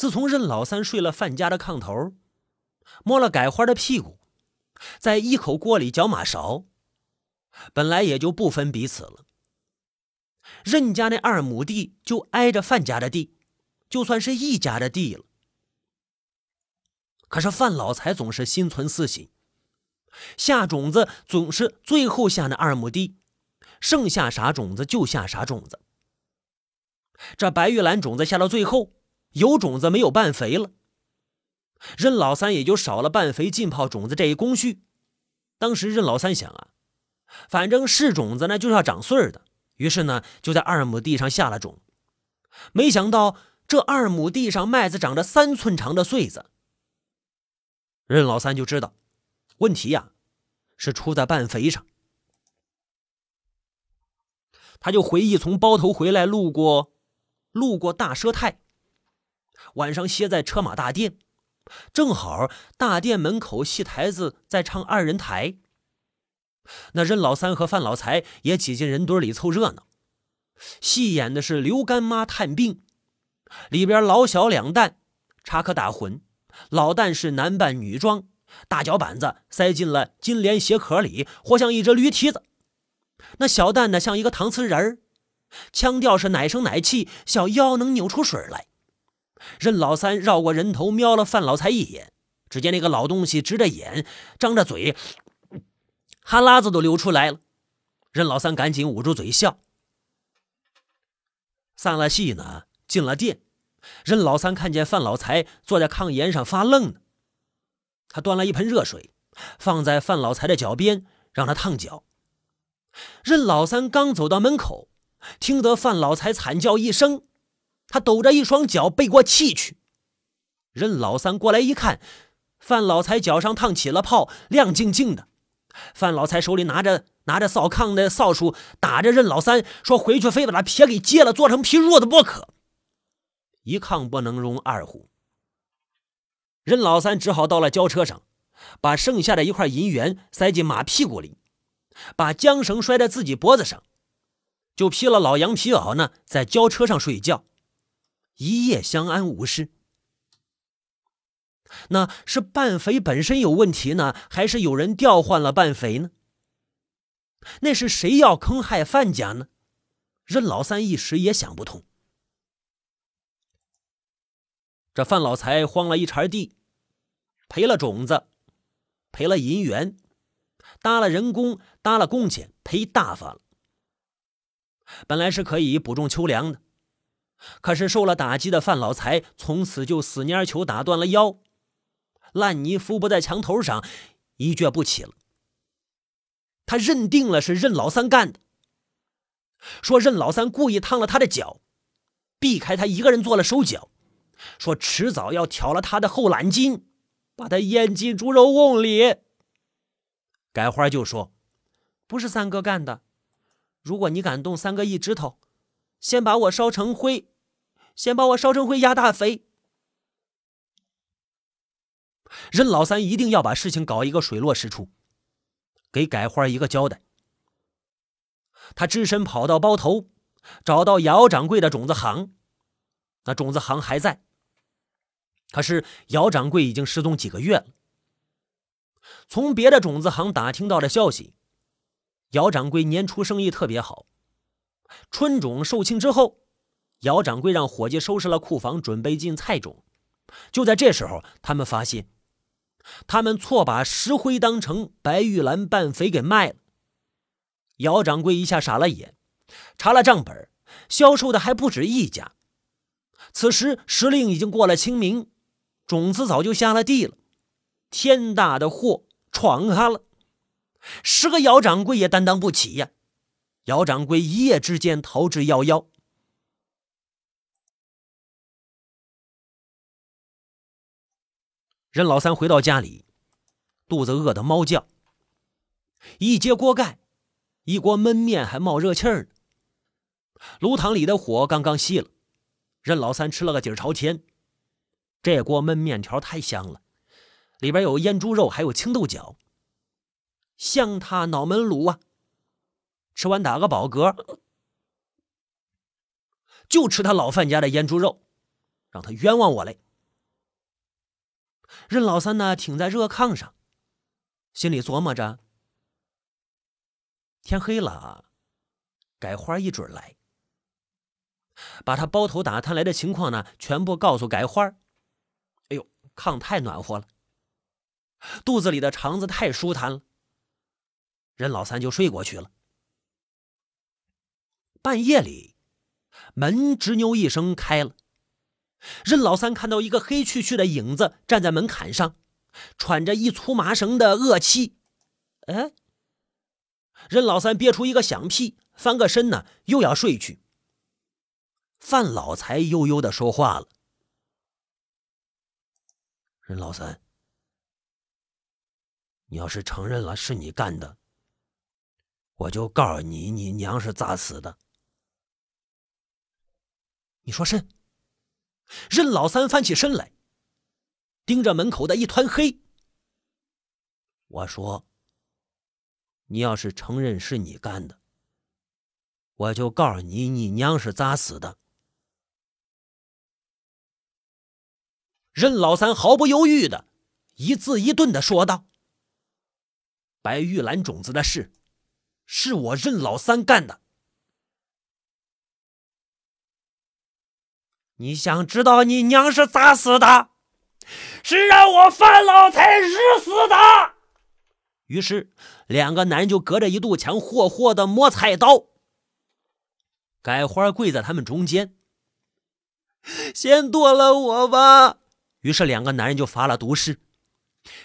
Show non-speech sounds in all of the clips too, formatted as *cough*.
自从任老三睡了范家的炕头，摸了改花的屁股，在一口锅里搅马勺，本来也就不分彼此了。任家那二亩地就挨着范家的地，就算是一家的地了。可是范老财总是心存私心，下种子总是最后下那二亩地，剩下啥种子就下啥种子。这白玉兰种子下到最后，有种子没有半肥了，任老三也就少了半肥浸泡种子这一工序。当时任老三想啊，反正是种子呢，就是要长穗的。于是呢，就在二亩地上下了种，没想到这二亩地上麦子长着三寸长的穗子。任老三就知道，问题呀是出在半肥上。他就回忆从包头回来，路过路过大佘太，晚上歇在车马大殿，正好大殿门口戏台子在唱二人台。那任老三和范老财也挤进人堆里凑热闹。戏演的是刘干妈探病，里边老小两旦插科打诨。老旦是男扮女装，大脚板子塞进了金莲鞋壳里，活像一只驴蹄子。那小旦呢，像一个搪瓷人儿，腔调是奶声奶气，小腰能扭出水来。任老三绕过人头，瞄了范老财一眼，只见那个老东西直着眼，张着嘴。哈喇子都流出来了，任老三赶紧捂住嘴笑。散了戏呢，进了店，任老三看见范老财坐在炕沿上发愣呢。他端了一盆热水，放在范老财的脚边，让他烫脚。任老三刚走到门口，听得范老财惨叫一声，他抖着一双脚背过气去。任老三过来一看，范老财脚上烫起了泡，亮晶晶的。范老财手里拿着拿着扫炕的扫帚，打着任老三说：“回去非把他皮给揭了，做成皮褥子不可。”一炕不能容二虎。任老三只好到了轿车上，把剩下的一块银元塞进马屁股里，把缰绳拴在自己脖子上，就披了老羊皮袄呢，在轿车上睡觉，一夜相安无事。那是半肥本身有问题呢，还是有人调换了半肥呢？那是谁要坑害范家呢？任老三一时也想不通。这范老财荒了一茬地，赔了种子，赔了银元，搭了人工，搭了工钱，赔大发了。本来是可以补种秋粮的，可是受了打击的范老财从此就死蔫球打断了腰。烂泥扶不在墙头上，一蹶不起了。他认定了是任老三干的，说任老三故意烫了他的脚，避开他一个人做了手脚，说迟早要挑了他的后懒筋，把他咽进猪肉瓮里。改花就说：“不是三哥干的，如果你敢动三哥一指头，先把我烧成灰，先把我烧成灰压大肥。”任老三一定要把事情搞一个水落石出，给改花一个交代。他只身跑到包头，找到姚掌柜的种子行，那种子行还在，可是姚掌柜已经失踪几个月了。从别的种子行打听到的消息，姚掌柜年初生意特别好，春种售罄之后，姚掌柜让伙计收拾了库房，准备进菜种。就在这时候，他们发现。他们错把石灰当成白玉兰半肥给卖了。姚掌柜一下傻了眼，查了账本，销售的还不止一家。此时时令已经过了清明，种子早就下了地了，天大的祸闯下了，十个姚掌柜也担当不起呀。姚掌柜一夜之间逃之夭夭。任老三回到家里，肚子饿得猫叫。一揭锅盖，一锅焖面还冒热气儿呢。炉膛里的火刚刚熄了，任老三吃了个底朝天。这锅焖面条太香了，里边有腌猪肉，还有青豆角，香他脑门卤啊！吃完打个饱嗝，就吃他老范家的腌猪肉，让他冤枉我嘞。任老三呢，挺在热炕上，心里琢磨着：天黑了，改花一准来。把他包头打探来的情况呢，全部告诉改花。哎呦，炕太暖和了，肚子里的肠子太舒坦了。任老三就睡过去了。半夜里，门吱扭一声开了。任老三看到一个黑黢黢的影子站在门槛上，喘着一粗麻绳的恶气。哎，任老三憋出一个响屁，翻个身呢，又要睡去。范老财悠悠的说话了：“任老三，你要是承认了是你干的，我就告诉你，你娘是咋死的。”你说甚？任老三翻起身来，盯着门口的一团黑。我说：“你要是承认是你干的，我就告诉你，你娘是咋死的。”任老三毫不犹豫的，一字一顿的说道：“白玉兰种子的事，是我任老三干的。你想知道你娘是咋死的？是让我范老财日死的。”于是，两个男人就隔着一堵墙，霍霍的磨菜刀。改花跪在他们中间，先剁了我吧。于是，两个男人就发了毒誓，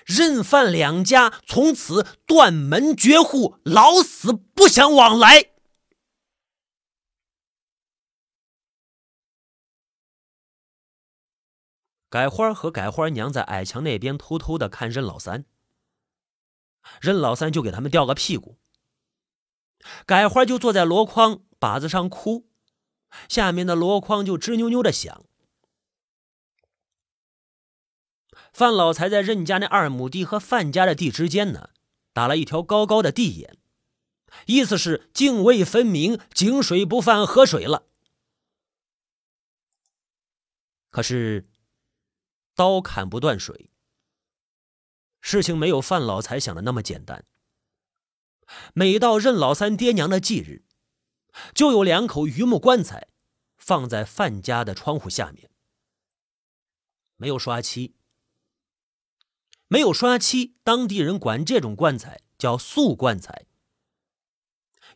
任范两家从此断门绝户，老死不相往来。改花和改花娘在矮墙那边偷偷的看任老三，任老三就给他们吊个屁股，改花就坐在箩筐把子上哭，下面的箩筐就吱扭扭的响。范老财在任家那二亩地和范家的地之间呢，打了一条高高的地眼，意思是泾渭分明，井水不犯河水了。可是，刀砍不断水，事情没有范老财想的那么简单。每到任老三爹娘的忌日，就有两口榆木棺材放在范家的窗户下面，没有刷漆。没有刷漆，当地人管这种棺材叫素棺材。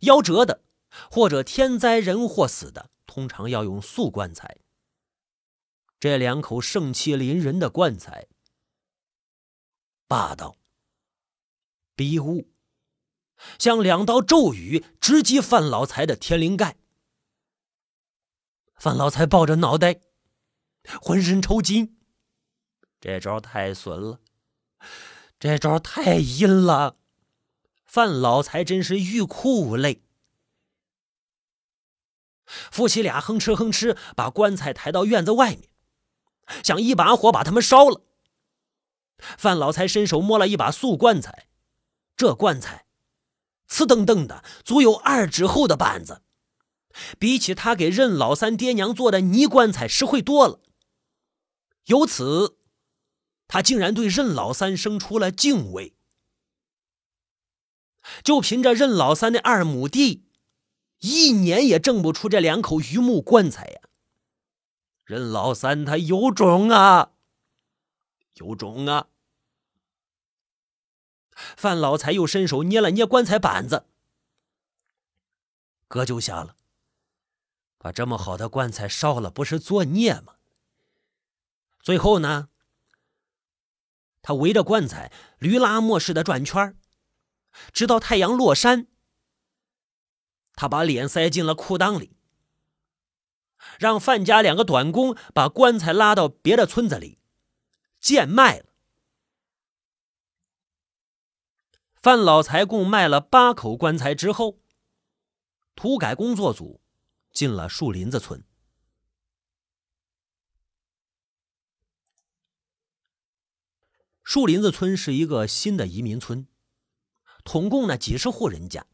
夭折的或者天灾人祸死的，通常要用素棺材。这两口盛气凌人的棺材，霸道、逼物，像两道咒语直击范老财的天灵盖。范老财抱着脑袋，浑身抽筋，这招太损了。这招太阴了，范老财真是欲哭无泪。夫妻俩哼哧哼哧把棺材抬到院子外面，想一把火把他们烧了。范老财伸手摸了一把素棺材，这棺材，瓷噔噔的，足有二指厚的板子，比起他给任老三爹娘做的泥棺材实惠多了。由此。他竟然对任老三生出了敬畏，就凭着任老三的二亩地，一年也挣不出这两口榆木棺材呀。任老三他有种啊，有种啊！范老财又伸手捏了捏棺材板子，哥就瞎了，把这么好的棺材烧了，不是作孽吗？最后呢？他围着棺材驴拉磨似的转圈直到太阳落山。他把脸塞进了裤裆里，让范家两个短工把棺材拉到别的村子里贱卖了。范老财共卖了八口棺材之后，土改工作组进了树林子村。树林子村是一个新的移民村，统共呢几十户人家，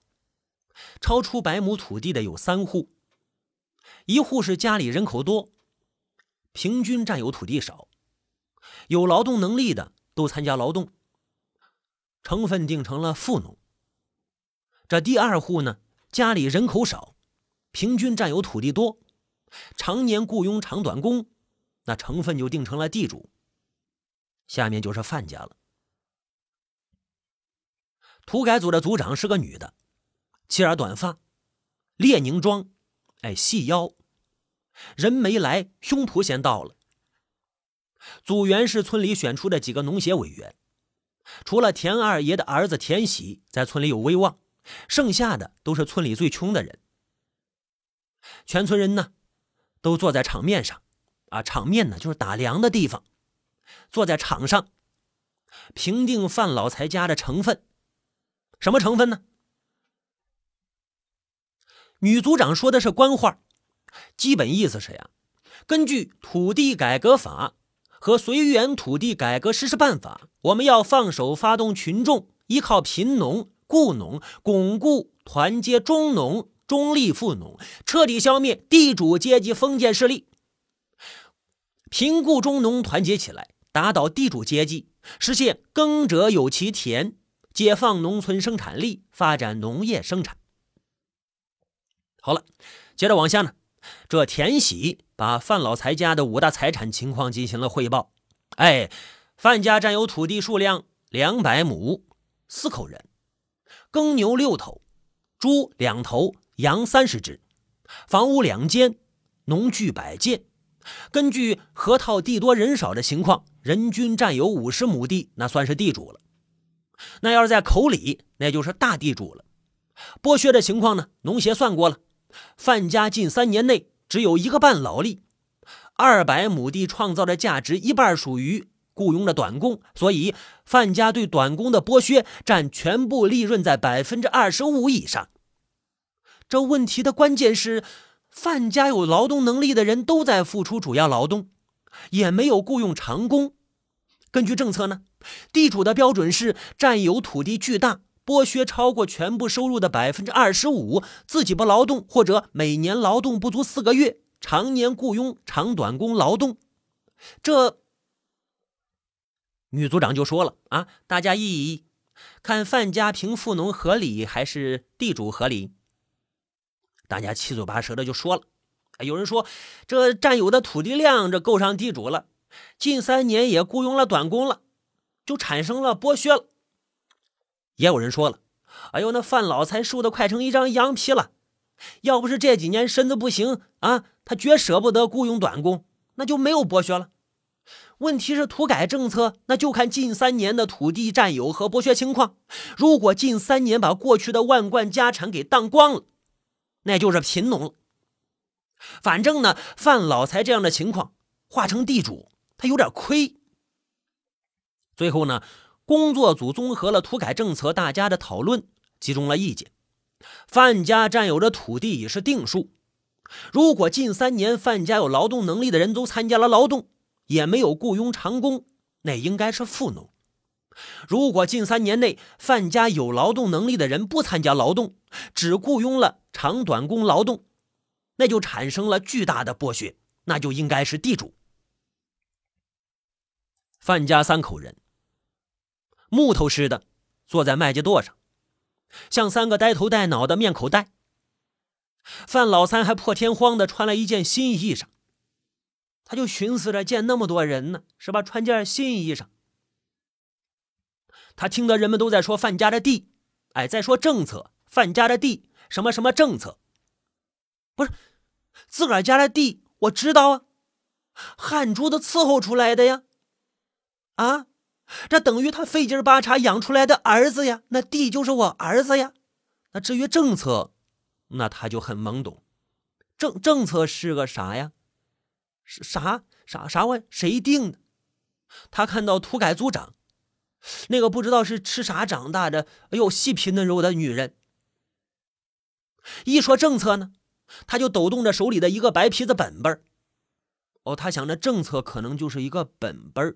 超出百亩土地的有三户，一户是家里人口多，平均占有土地少，有劳动能力的都参加劳动，成分定成了富农。这第二户呢，家里人口少，平均占有土地多，常年雇佣长短工，那成分就定成了地主。下面就是范家了。土改组的组长是个女的，齐耳短发，列宁装，哎，细腰，人没来，胸脯先到了。组员是村里选出的几个农协委员，除了田二爷的儿子田喜在村里有威望。剩下的都是村里最穷的人，全村人呢，都坐在场面上，啊，场面呢就是打粮的地方，坐在场上，评定范老财家的成分，什么成分呢？女组长说的是官话，基本意思是呀，根据土地改革法和绥远土地改革实施办法，我们要放手发动群众，依靠贫农。雇农巩固团结中农中立富农，彻底消灭地主阶级封建势力。贫雇中农团结起来，打倒地主阶级，实现耕者有其田，解放农村生产力，发展农业生产。好了，接着往下呢，这田喜把范老财家的五大财产情况进行了汇报。哎，范家占有土地数量两百亩，四口人。耕牛六头，猪两头，羊三十只，房屋两间，农具百件。根据河套地多人少的情况，人均占有五十亩地，那算是地主了。那要是在口里，那就是大地主了。剥削的情况呢？农协算过了，范家近三年内只有一个半劳力，二百亩地创造的价值一半属于。雇佣的短工，所以范家对短工的剥削占全部利润在百分之二十五以上。这问题的关键是，范家有劳动能力的人都在付出主要劳动，也没有雇佣长工。根据政策呢，地主的标准是占有土地巨大，剥削超过全部收入的百分之二十五，自己不劳动或者每年劳动不足四个月，常年雇佣长短工劳动。这。女组长就说了：“啊，大家议议，看范家平富农合理还是地主合理？”大家七嘴八舌的就说了：“有人说这占有的土地量这够上地主了，近三年也雇佣了短工了，就产生了剥削了。”也有人说了：“哎呦，那范老财瘦的快成一张羊皮了，要不是这几年身子不行啊，他绝舍不得雇佣短工，那就没有剥削了。”问题是土改政策，那就看近三年的土地占有和剥削情况。如果近三年把过去的万贯家产给当光了，那就是贫农了。反正呢，范老财这样的情况，化成地主，他有点亏。最后呢，工作组综合了土改政策大家的讨论，集中了意见。范家占有的土地已是定数。如果近三年范家有劳动能力的人都参加了劳动。也没有雇佣长工，那应该是富农。如果近三年内范家有劳动能力的人不参加劳动，只雇佣了长短工劳动，那就产生了巨大的剥削，那就应该是地主。范家三口人，木头似的坐在麦秸垛上，像三个呆头呆脑的面口袋。范老三还破天荒的穿了一件新衣裳。他就寻思着见那么多人呢，是吧？穿件新衣裳。他听得人们都在说范家的地，哎，在说政策。范家的地什么什么政策？不是自个儿家的地，我知道啊，汗珠子伺候出来的呀。啊，这等于他费劲巴叉养出来的儿子呀。那地就是我儿子呀。那至于政策，那他就很懵懂。政政策是个啥呀？是啥啥啥玩意？谁定的？他看到土改组长，那个不知道是吃啥长大的，哎呦，细皮嫩肉的女人。一说政策呢，他就抖动着手里的一个白皮子本本哦，他想着政策可能就是一个本本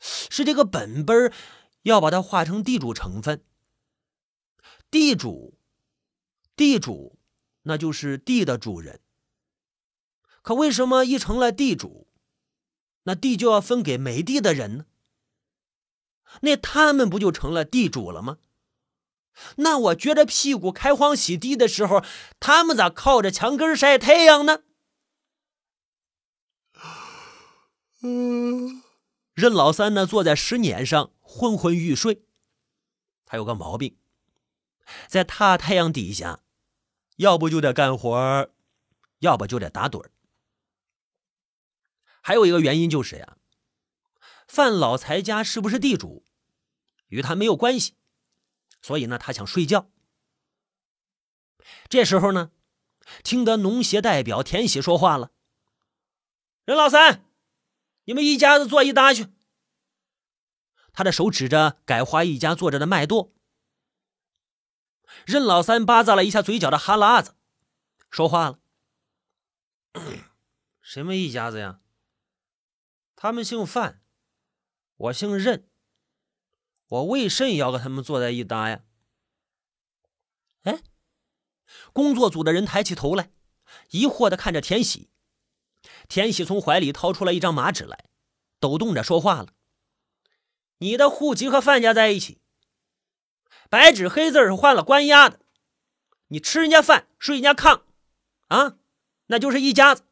是这个本本要把它化成地主成分。地主，地主，那就是地的主人。可为什么一成了地主，那地就要分给没地的人呢。那他们不就成了地主了吗？那我撅着屁股开荒洗地的时候，他们咋靠着墙根晒太阳呢？*sighs* 嗯，任老三呢，坐在石碾上昏昏欲睡。他有个毛病，在大太阳底下，要不就得干活，要不就得打盹还有一个原因就是呀，范老财家是不是地主，与他没有关系。所以呢，他想睡觉。这时候呢，听得农协代表田喜说话了：“任老三，你们一家子坐一搭去。”他的手指着改花一家坐着的麦垛。任老三巴咂了一下嘴角的哈喇子，说话了：“ *clears throat* 什么一家子呀？他们姓范，我姓任。”我为甚要跟他们坐在一搭呀？哎，工作组的人抬起头来，疑惑的看着田喜。田喜从怀里掏出了一张麻纸来，抖动着说话了：“你的户籍和范家在一起，白纸黑字是换了官押的。你吃人家饭，睡人家炕，啊，那就是一家子。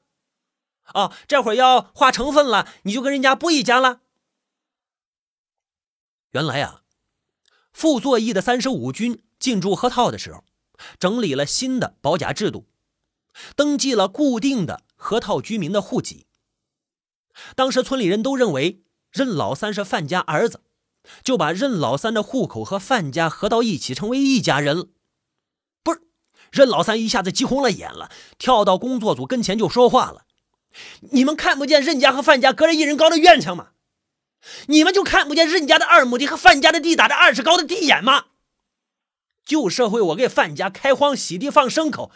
哦，这会儿要划成分了，你就跟人家不一家了。”原来啊，傅作义的三十五军进驻河套的时候，整理了新的保甲制度，登记了固定的河套居民的户籍。当时村里人都认为任老三是范家儿子，就把任老三的户口和范家合到一起，成为一家人了。不是，任老三一下子急红了眼了，跳到工作组跟前就说话了：“你们看不见任家和范家隔着一人高的院墙吗？”你们就看不见任家的二亩地和范家的地打着二尺高的地眼吗？旧社会我给范家开荒洗地放牲口，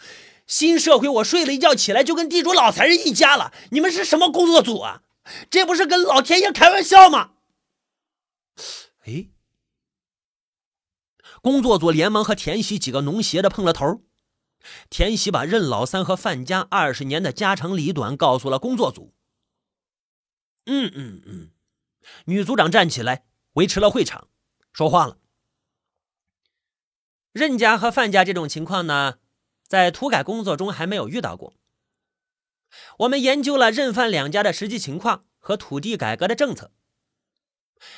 新社会我睡了一觉起来就跟地主老财人一家了。你们是什么工作组啊？这不是跟老天爷开玩笑吗？哎，工作组连忙和田喜几个农协的碰了头。田喜把任老三和范家二十年的家长里短告诉了工作组。嗯嗯嗯。女组长站起来维持了会场，说话了。任家和范家这种情况呢，在土改工作中还没有遇到过。我们研究了任范两家的实际情况和土地改革的政策。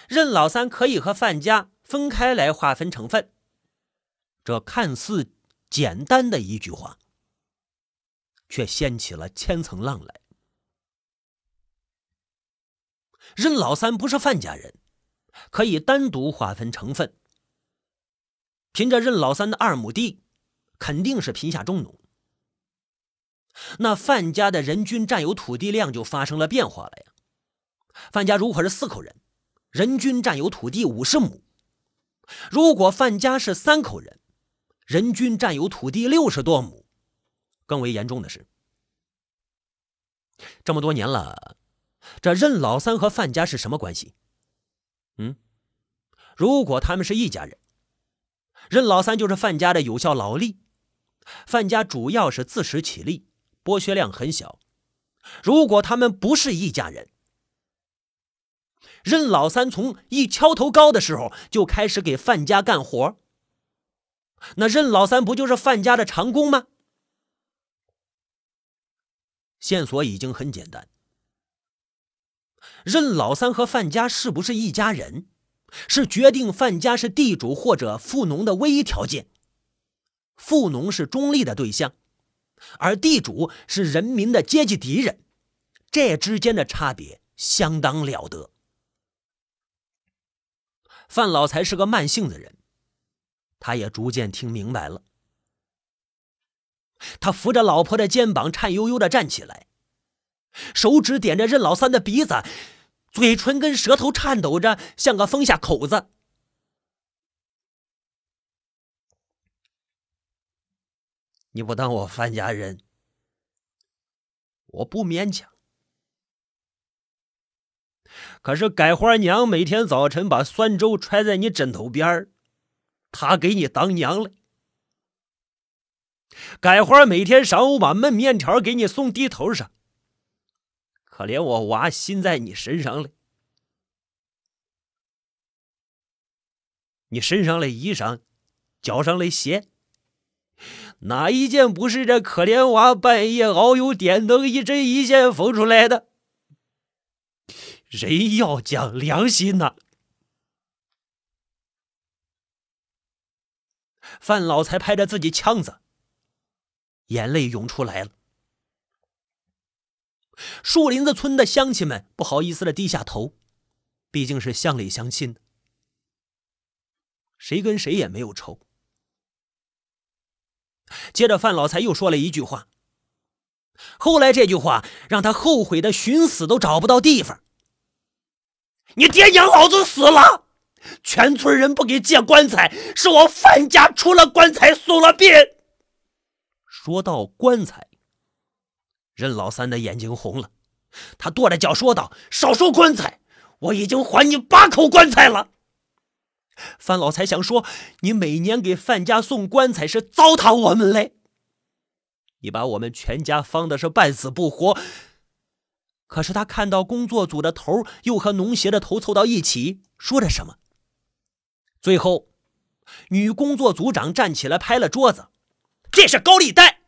任老三可以和范家分开来划分成分。这看似简单的一句话，却掀起了千层浪来。任老三不是范家人，可以单独划分成分。凭着任老三的二亩地，肯定是贫下中农。那范家的人均占有土地量就发生了变化了呀。范家如果是四口人，人均占有土地五十亩；如果范家是三口人，人均占有土地六十多亩。更为严重的是，这么多年了。这任老三和范家是什么关系？嗯，如果他们是一家人，任老三就是范家的有效劳力，范家主要是自食其力，剥削量很小。如果他们不是一家人，任老三从一敲头高的时候就开始给范家干活，那任老三不就是范家的长工吗？线索已经很简单。任老三和范家是不是一家人，是决定范家是地主或者富农的唯一条件。富农是中立的对象，而地主是人民的阶级敌人，这之间的差别相当了得。范老财是个慢性子人，他也逐渐听明白了。他扶着老婆的肩膀，颤悠悠的站起来。手指点着任老三的鼻子，嘴唇跟舌头颤抖着，像个封下口子。你不当我范家人，我不勉强。可是改花娘每天早晨把酸粥揣在你枕头边儿，她给你当娘了。改花每天上午把焖面条给你送地头上。可怜我娃心在你身上了。你身上的衣裳，脚上的鞋，哪一件不是这可怜娃半夜遨游点灯一针一线缝出来的？人要讲良心呐！范老财拍着自己腔子，眼泪涌出来了。树林子村的乡亲们不好意思的低下头，毕竟是乡里乡亲。谁跟谁也没有仇。接着，范老财又说了一句话。后来这句话让他后悔的寻死都找不到地方。你爹娘老子死了，全村人不给借棺材，是我范家出了棺材送了殡。说到棺材，任老三的眼睛红了，他跺着脚说道：“少说棺材，我已经还你八口棺材了。”范老财想说：“你每年给范家送棺材是糟蹋我们嘞，你把我们全家放的是半死不活。”可是他看到工作组的头又和农协的头凑到一起，说着什么。最后，女工作组长站起来拍了桌子：“这是高利贷，